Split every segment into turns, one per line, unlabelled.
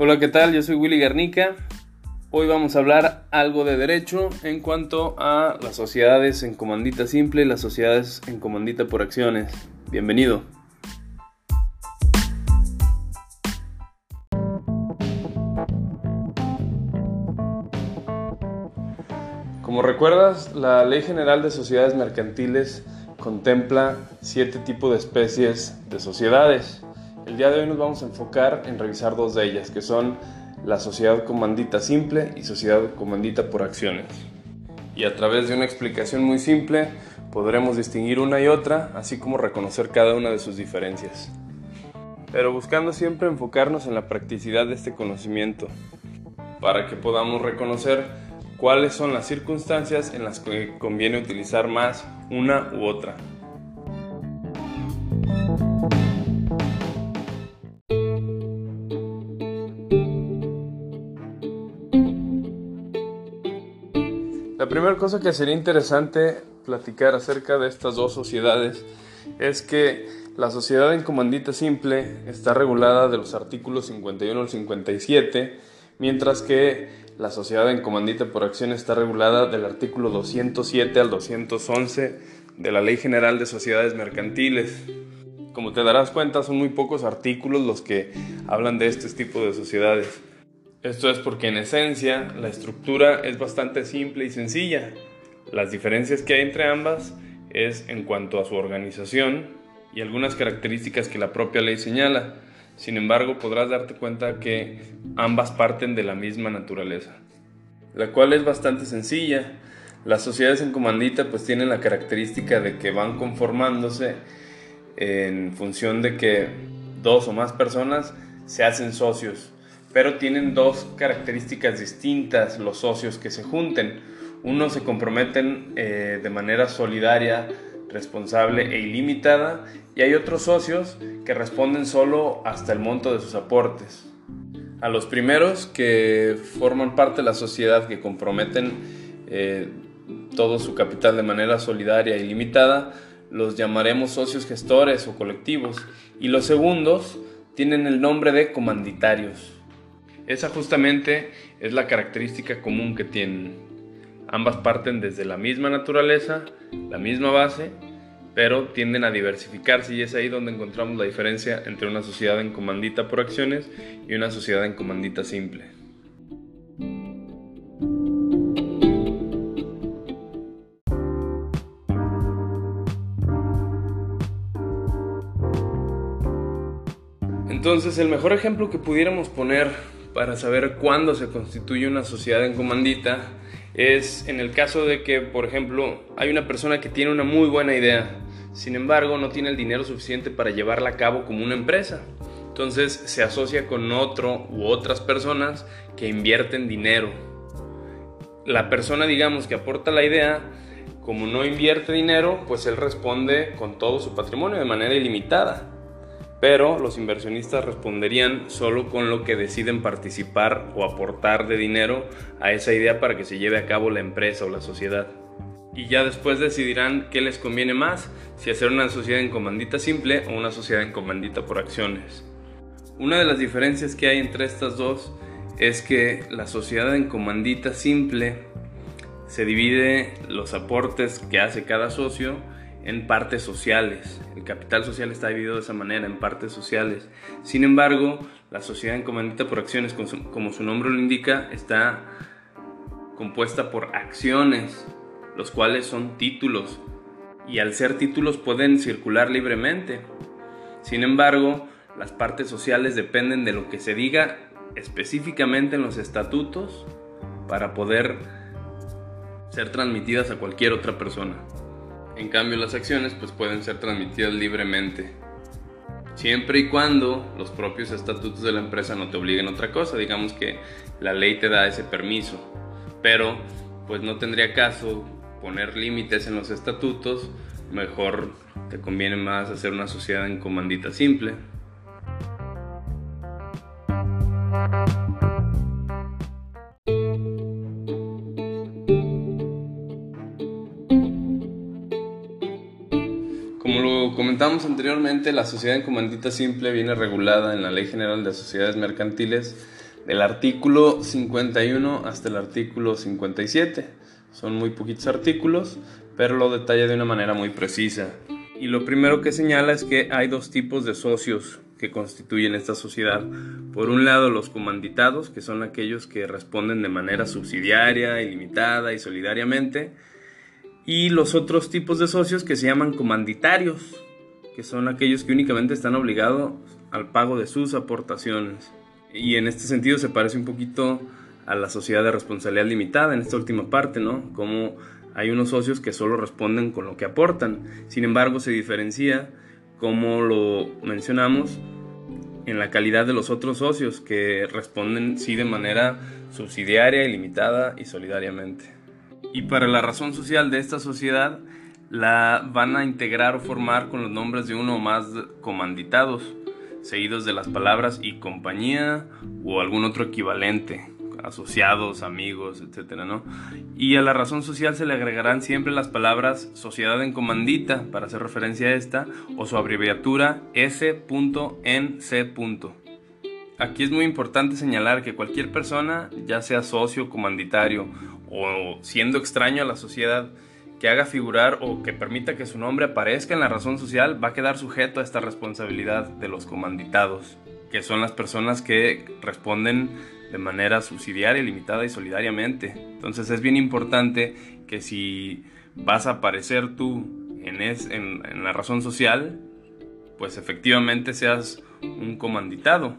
Hola, ¿qué tal? Yo soy Willy Garnica. Hoy vamos a hablar algo de derecho en cuanto a las sociedades en comandita simple y las sociedades en comandita por acciones. Bienvenido. Como recuerdas, la Ley General de Sociedades Mercantiles contempla siete tipos de especies de sociedades. El día de hoy nos vamos a enfocar en revisar dos de ellas, que son la sociedad comandita simple y sociedad comandita por acciones. Y a través de una explicación muy simple podremos distinguir una y otra, así como reconocer cada una de sus diferencias. Pero buscando siempre enfocarnos en la practicidad de este conocimiento, para que podamos reconocer cuáles son las circunstancias en las que conviene utilizar más una u otra. Primera cosa que sería interesante platicar acerca de estas dos sociedades es que la sociedad en comandita simple está regulada de los artículos 51 al 57, mientras que la sociedad en comandita por acción está regulada del artículo 207 al 211 de la Ley General de Sociedades Mercantiles. Como te darás cuenta, son muy pocos artículos los que hablan de este tipo de sociedades. Esto es porque en esencia la estructura es bastante simple y sencilla. Las diferencias que hay entre ambas es en cuanto a su organización y algunas características que la propia ley señala. Sin embargo, podrás darte cuenta que ambas parten de la misma naturaleza, la cual es bastante sencilla. Las sociedades en comandita pues tienen la característica de que van conformándose en función de que dos o más personas se hacen socios, pero tienen dos características distintas los socios que se junten. Unos se comprometen eh, de manera solidaria responsable e ilimitada y hay otros socios que responden solo hasta el monto de sus aportes. A los primeros que forman parte de la sociedad que comprometen eh, todo su capital de manera solidaria e ilimitada, los llamaremos socios gestores o colectivos y los segundos tienen el nombre de comanditarios. Esa justamente es la característica común que tienen. Ambas parten desde la misma naturaleza, la misma base, pero tienden a diversificarse y es ahí donde encontramos la diferencia entre una sociedad en comandita por acciones y una sociedad en comandita simple. Entonces, el mejor ejemplo que pudiéramos poner para saber cuándo se constituye una sociedad en comandita es en el caso de que, por ejemplo, hay una persona que tiene una muy buena idea, sin embargo no tiene el dinero suficiente para llevarla a cabo como una empresa. Entonces se asocia con otro u otras personas que invierten dinero. La persona, digamos, que aporta la idea, como no invierte dinero, pues él responde con todo su patrimonio de manera ilimitada pero los inversionistas responderían solo con lo que deciden participar o aportar de dinero a esa idea para que se lleve a cabo la empresa o la sociedad. Y ya después decidirán qué les conviene más, si hacer una sociedad en comandita simple o una sociedad en comandita por acciones. Una de las diferencias que hay entre estas dos es que la sociedad en comandita simple se divide los aportes que hace cada socio en partes sociales. El capital social está dividido de esa manera, en partes sociales. Sin embargo, la sociedad en comandita por acciones, como su nombre lo indica, está compuesta por acciones, los cuales son títulos, y al ser títulos pueden circular libremente. Sin embargo, las partes sociales dependen de lo que se diga específicamente en los estatutos para poder ser transmitidas a cualquier otra persona. En cambio, las acciones pues pueden ser transmitidas libremente. Siempre y cuando los propios estatutos de la empresa no te obliguen a otra cosa, digamos que la ley te da ese permiso, pero pues no tendría caso poner límites en los estatutos, mejor te conviene más hacer una sociedad en comandita simple. Comentamos anteriormente, la sociedad en comandita simple viene regulada en la Ley General de Sociedades Mercantiles del artículo 51 hasta el artículo 57. Son muy poquitos artículos, pero lo detalla de una manera muy precisa. Y lo primero que señala es que hay dos tipos de socios que constituyen esta sociedad. Por un lado, los comanditados, que son aquellos que responden de manera subsidiaria, ilimitada y solidariamente. Y los otros tipos de socios que se llaman comanditarios, que son aquellos que únicamente están obligados al pago de sus aportaciones. Y en este sentido se parece un poquito a la sociedad de responsabilidad limitada en esta última parte, ¿no? Como hay unos socios que solo responden con lo que aportan. Sin embargo, se diferencia, como lo mencionamos, en la calidad de los otros socios que responden sí de manera subsidiaria, ilimitada y solidariamente. Y para la razón social de esta sociedad, la van a integrar o formar con los nombres de uno o más comanditados, seguidos de las palabras y compañía o algún otro equivalente, asociados, amigos, etcétera, ¿no? Y a la razón social se le agregarán siempre las palabras sociedad en comandita para hacer referencia a esta o su abreviatura S.NC. Aquí es muy importante señalar que cualquier persona, ya sea socio, comanditario o siendo extraño a la sociedad, que haga figurar o que permita que su nombre aparezca en la razón social va a quedar sujeto a esta responsabilidad de los comanditados, que son las personas que responden de manera subsidiaria, limitada y solidariamente. Entonces es bien importante que si vas a aparecer tú en, en, la razón social, pues efectivamente seas un comanditado,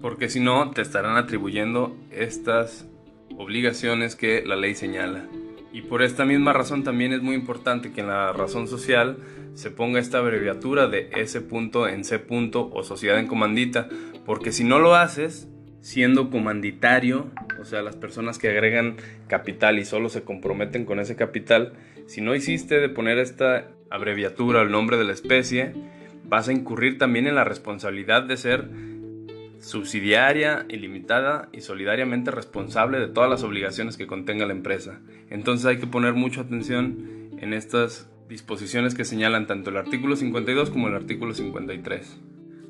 porque si no te estarán atribuyendo estas obligaciones que la ley señala. Y por esta misma razón también es muy importante que en la razón social se ponga esta abreviatura de S punto en C punto o sociedad en comandita, porque si no lo haces, siendo comanditario, o sea, las personas que agregan capital y solo se comprometen con ese capital, si no hiciste de poner esta abreviatura, el nombre de la especie, vas a incurrir también en la responsabilidad de ser subsidiaria, ilimitada y solidariamente responsable de todas las obligaciones que contenga la empresa. Entonces hay que poner mucha atención en estas disposiciones que señalan tanto el artículo 52 como el artículo 53.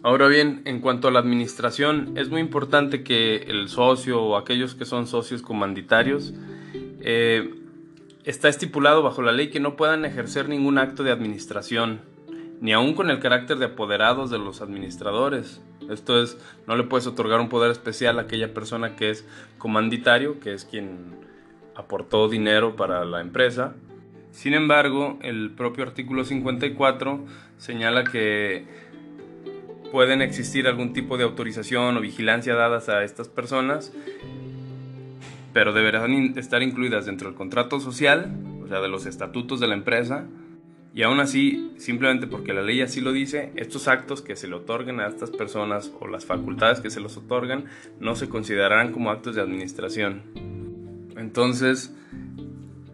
Ahora bien, en cuanto a la administración, es muy importante que el socio o aquellos que son socios comanditarios eh, está estipulado bajo la ley que no puedan ejercer ningún acto de administración, ni aun con el carácter de apoderados de los administradores. Esto es, no le puedes otorgar un poder especial a aquella persona que es comanditario, que es quien aportó dinero para la empresa. Sin embargo, el propio artículo 54 señala que pueden existir algún tipo de autorización o vigilancia dadas a estas personas, pero deberán estar incluidas dentro del contrato social, o sea, de los estatutos de la empresa, y aún así, simplemente porque la ley así lo dice, estos actos que se le otorguen a estas personas o las facultades que se los otorgan no se considerarán como actos de administración. Entonces,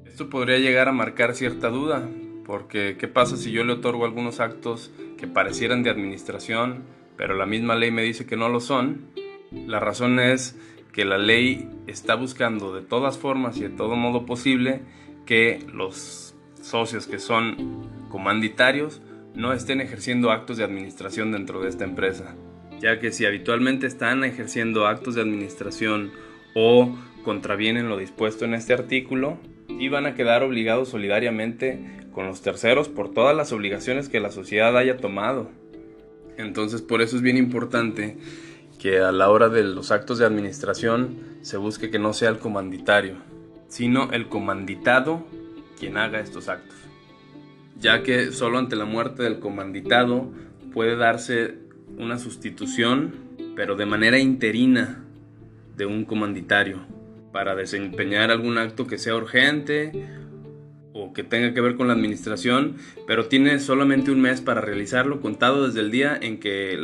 esto podría llegar a marcar cierta duda, porque ¿qué pasa si yo le otorgo algunos actos que parecieran de administración, pero la misma ley me dice que no lo son? La razón es que la ley está buscando de todas formas y de todo modo posible que los socios que son comanditarios no estén ejerciendo actos de administración dentro de esta empresa, ya que si habitualmente están ejerciendo actos de administración o contravienen lo dispuesto en este artículo, y van a quedar obligados solidariamente con los terceros por todas las obligaciones que la sociedad haya tomado. Entonces por eso es bien importante que a la hora de los actos de administración se busque que no sea el comanditario, sino el comanditado quien haga estos actos. Ya que solo ante la muerte del comanditado puede darse una sustitución, pero de manera interina, de un comanditario para desempeñar algún acto que sea urgente o que tenga que ver con la administración, pero tiene solamente un mes para realizarlo, contado desde el día en que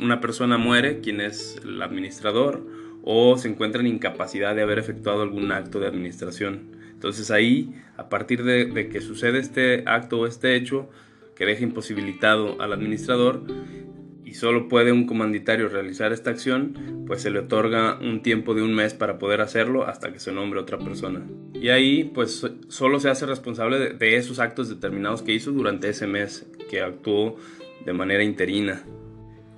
una persona muere, quien es el administrador, o se encuentra en incapacidad de haber efectuado algún acto de administración. Entonces ahí, a partir de, de que sucede este acto o este hecho, que deja imposibilitado al administrador, y solo puede un comanditario realizar esta acción, pues se le otorga un tiempo de un mes para poder hacerlo hasta que se nombre otra persona. Y ahí pues solo se hace responsable de, esos actos determinados que hizo durante ese mes que actuó de manera interina.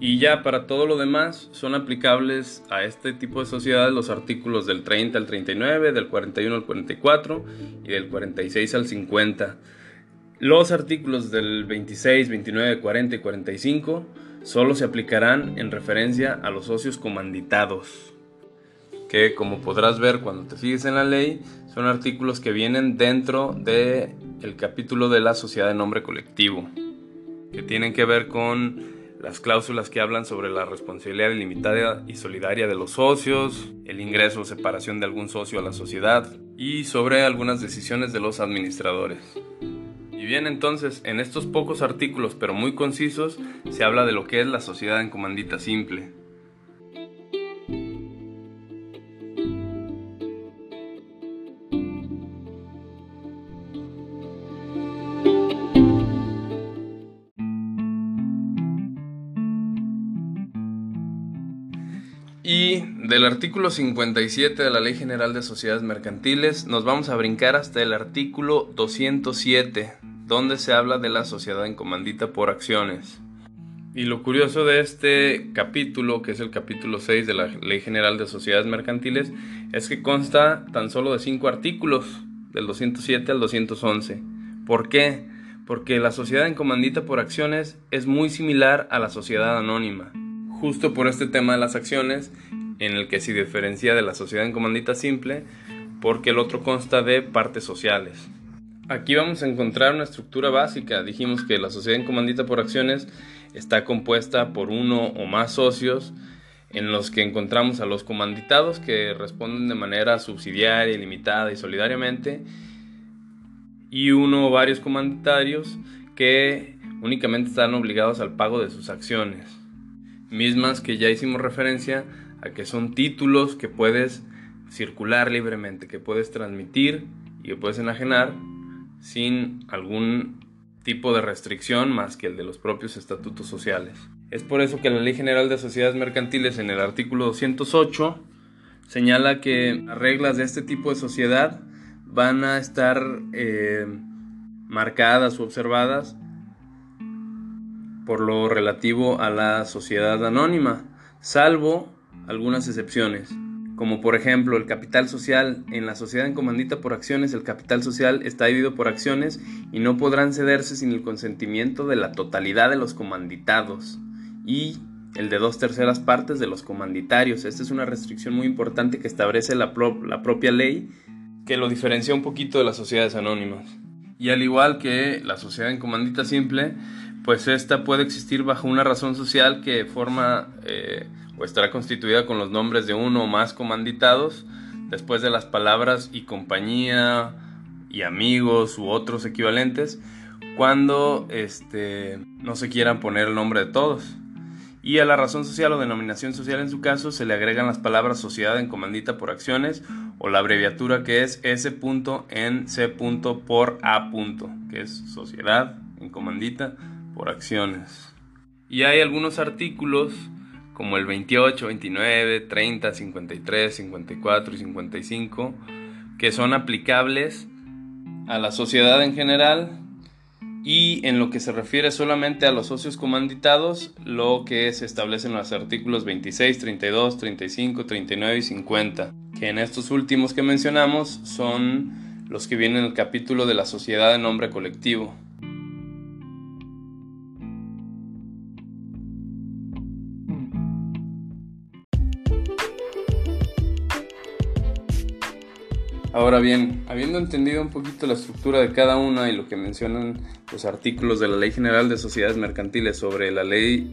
Y ya para todo lo demás son aplicables a este tipo de sociedades los artículos del 30 al 39, del 41 al 44 y del 46 al 50. Los artículos del 26, 29, 40 y 45 solo se aplicarán en referencia a los socios comanditados, que como podrás ver cuando te fijas en la ley, son artículos que vienen dentro del el capítulo de la sociedad de nombre colectivo, que tienen que ver con las cláusulas que hablan sobre la responsabilidad ilimitada y solidaria de los socios, el ingreso o separación de algún socio a la sociedad y sobre algunas decisiones de los administradores. Y bien, entonces, en estos pocos artículos, pero muy concisos, se habla de lo que es la sociedad en comandita simple. Y del artículo 57 de la Ley General de Sociedades Mercantiles nos vamos a brincar hasta el artículo 207 donde se habla de la sociedad en comandita por acciones. Y lo curioso de este capítulo, que es el capítulo 6 de la Ley General de Sociedades Mercantiles, es que consta tan solo de 5 artículos, del 207 al 211. ¿Por qué? Porque la sociedad en comandita por acciones es muy similar a la sociedad anónima. Justo por este tema de las acciones, en el que se diferencia de la sociedad en comandita simple, porque el otro consta de partes sociales. Aquí vamos a encontrar una estructura básica. Dijimos que la sociedad en comandita por acciones está compuesta por uno o más socios en los que encontramos a los comanditados que responden de manera subsidiaria, ilimitada y solidariamente y uno o varios comanditarios que únicamente están obligados al pago de sus acciones. Mismas que ya hicimos referencia a que son títulos que puedes circular libremente, que puedes transmitir y que puedes enajenar sin algún tipo de restricción más que el de los propios estatutos sociales. Es por eso que la Ley General de Sociedades Mercantiles en el artículo 208 señala que las reglas de este tipo de sociedad van a estar eh, marcadas o observadas por lo relativo a la sociedad anónima, salvo algunas excepciones como por ejemplo el capital social en la sociedad en comandita por acciones, el capital social está dividido por acciones y no podrán cederse sin el consentimiento de la totalidad de los comanditados y el de dos terceras partes de los comanditarios. Esta es una restricción muy importante que establece la, la propia ley que lo diferencia un poquito de las sociedades anónimas. Y al igual que la sociedad en comandita simple, pues esta puede existir bajo una razón social que forma... Eh, o estará constituida con los nombres de uno o más comanditados, después de las palabras y compañía y amigos u otros equivalentes, cuando este, no se quieran poner el nombre de todos. Y a la razón social o denominación social en su caso se le agregan las palabras sociedad en comandita por acciones o la abreviatura que es S. en C. por A. que es sociedad en comandita por acciones. Y hay algunos artículos como el 28, 29, 30, 53, 54 y 55, que son aplicables a la sociedad en general y en lo que se refiere solamente a los socios comanditados, lo que se establece en los artículos 26, 32, 35, 39 y 50, que en estos últimos que mencionamos son los que vienen en el capítulo de la sociedad en nombre colectivo. Ahora bien, habiendo entendido un poquito la estructura de cada una y lo que mencionan los artículos de la Ley General de Sociedades Mercantiles sobre la ley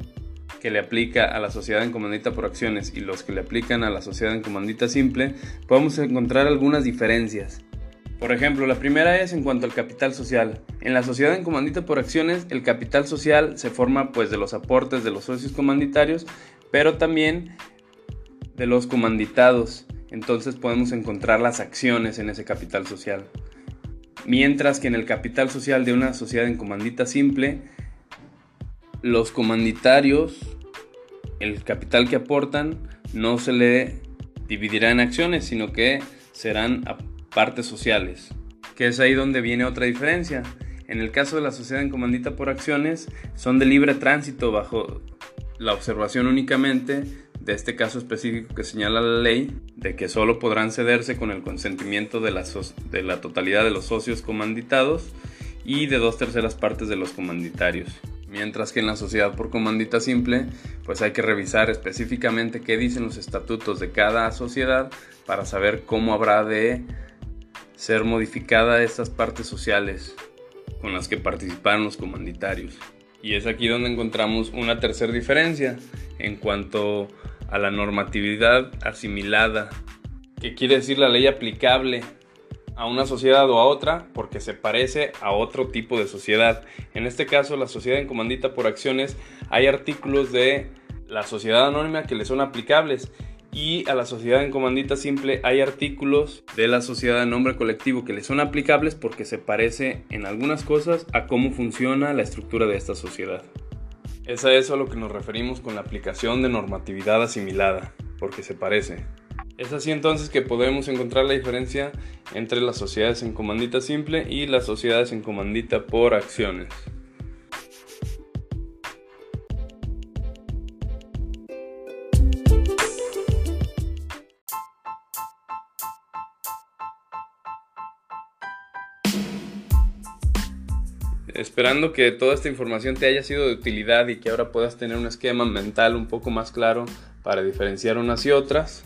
que le aplica a la sociedad en comandita por acciones y los que le aplican a la sociedad en comandita simple, podemos encontrar algunas diferencias. Por ejemplo, la primera es en cuanto al capital social. En la sociedad en comandita por acciones, el capital social se forma pues de los aportes de los socios comanditarios, pero también de los comanditados entonces podemos encontrar las acciones en ese capital social. Mientras que en el capital social de una sociedad en comandita simple, los comanditarios, el capital que aportan, no se le dividirá en acciones, sino que serán partes sociales. Que es ahí donde viene otra diferencia. En el caso de la sociedad en comandita por acciones, son de libre tránsito bajo la observación únicamente de este caso específico que señala la ley, de que solo podrán cederse con el consentimiento de la, de la totalidad de los socios comanditados y de dos terceras partes de los comanditarios. Mientras que en la sociedad por comandita simple, pues hay que revisar específicamente qué dicen los estatutos de cada sociedad para saber cómo habrá de ser modificada estas partes sociales con las que participaron los comanditarios. Y es aquí donde encontramos una tercera diferencia en cuanto a la normatividad asimilada, que quiere decir la ley aplicable a una sociedad o a otra porque se parece a otro tipo de sociedad. En este caso, la sociedad en comandita por acciones, hay artículos de la sociedad anónima que le son aplicables y a la sociedad en comandita simple hay artículos de la sociedad en nombre colectivo que le son aplicables porque se parece en algunas cosas a cómo funciona la estructura de esta sociedad. Es a eso a lo que nos referimos con la aplicación de normatividad asimilada, porque se parece. Es así entonces que podemos encontrar la diferencia entre las sociedades en comandita simple y las sociedades en comandita por acciones. Esperando que toda esta información te haya sido de utilidad y que ahora puedas tener un esquema mental un poco más claro para diferenciar unas y otras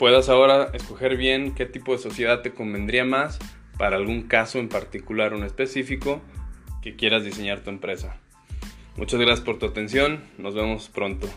puedas ahora escoger bien qué tipo de sociedad te convendría más para algún caso en particular o en específico que quieras diseñar tu empresa. Muchas gracias por tu atención, nos vemos pronto.